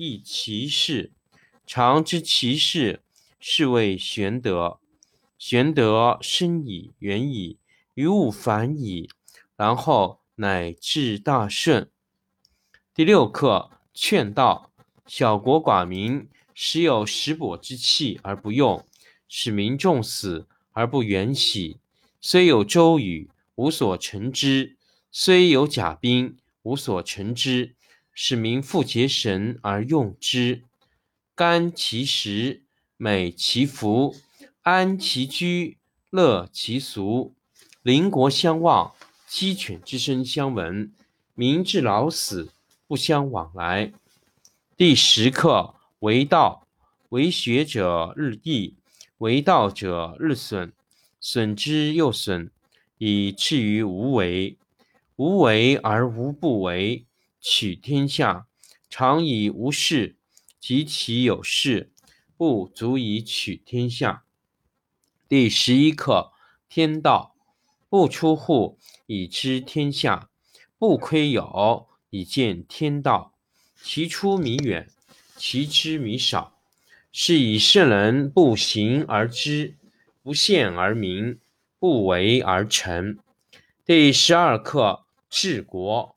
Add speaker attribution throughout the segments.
Speaker 1: 亦其事。常知其事，是谓玄德。玄德深矣，远矣，于物反矣，然后乃至大顺。第六课劝道：小国寡民，时有食帛之器而不用，使民重死而不远徙。虽有周瑜，无所成之；虽有甲兵，无所成之。使民复结神而用之，甘其食，美其服，安其居，乐其俗。邻国相望，鸡犬之声相闻，民至老死不相往来。第十课为道，为学者日益，为道者日损，损之又损，以至于无为。无为而无不为。取天下常以无事，及其有事，不足以取天下。第十一课天道，不出户，以知天下；不窥有，以见天道。其出弥远，其知弥少。是以圣人不行而知，不见而明，不为而成。第十二课治国。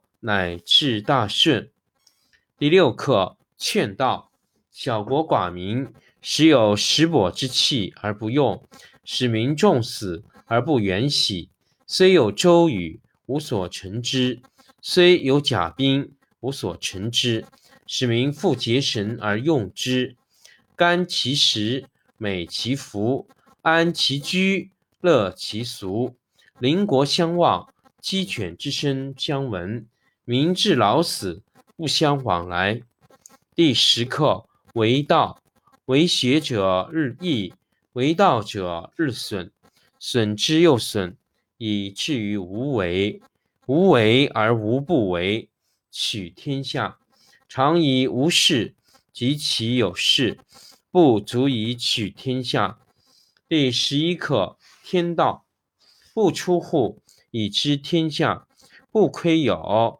Speaker 1: 乃至大顺。第六课劝道：小国寡民，时有食帛之器而不用，使民重死而不远徙。虽有周瑜，无所成之；虽有甲兵，无所成之。使民复结绳而用之。甘其食，美其服，安其居，乐其俗。邻国相望，鸡犬之声相闻。民至老死不相往来。第十课为道，为学者日益，为道者日损，损之又损，以至于无为。无为而无不为，取天下常以无事，及其有事，不足以取天下。第十一课天道，不出户，以知天下；不窥有。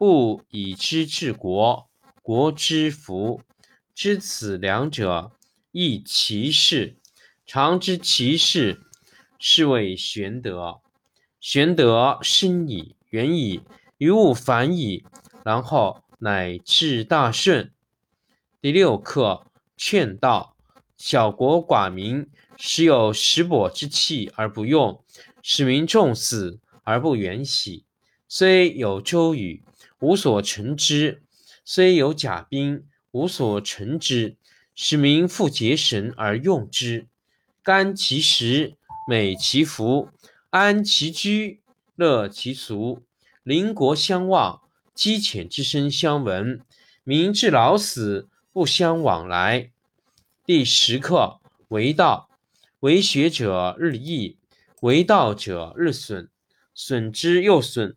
Speaker 1: 不以知治国，国之福。知此两者，亦其事。常知其事，是谓玄德。玄德深矣，远矣，于物反矣，然后乃至大顺。第六课劝道：小国寡民，时有食帛之器而不用，使民重死而不远徙。虽有周瑜。无所成之，虽有甲兵，无所成之。使民复结绳而用之。甘其食，美其服，安其居，乐其俗。邻国相望，鸡犬之声相闻，民至老死不相往来。第十课为道，为学者日益，为道者日损，损之又损，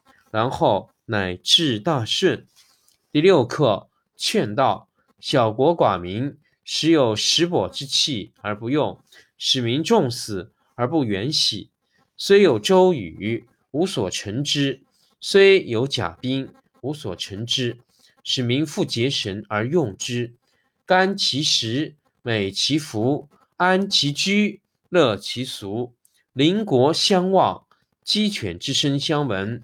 Speaker 1: 然后乃至大顺。第六课，劝道。小国寡民，时有食帛之器而不用，使民重死而不远徙。虽有周瑜。无所成之，虽有甲兵，无所成之，使民复结绳而用之。甘其食，美其服，安其居，乐其俗。邻国相望，鸡犬之声相闻，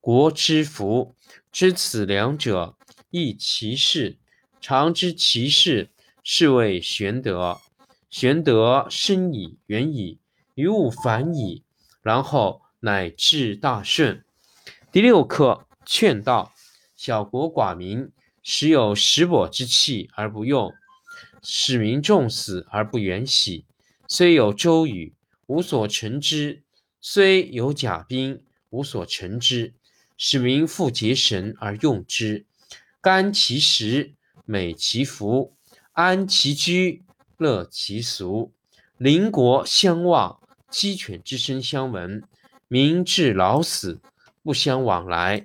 Speaker 1: 国之福。知此两者，亦其事。常知其事，是谓玄德。玄德深矣，远矣，于物反矣，然后。乃至大顺。第六课劝道：小国寡民，时有食帛之器而不用，使民重死而不远徙。虽有周瑜，无所成之；虽有甲兵，无所成之，使民复结绳而用之。甘其食，美其服，安其居，乐其俗。邻国相望，鸡犬之声相闻。民至老死，不相往来。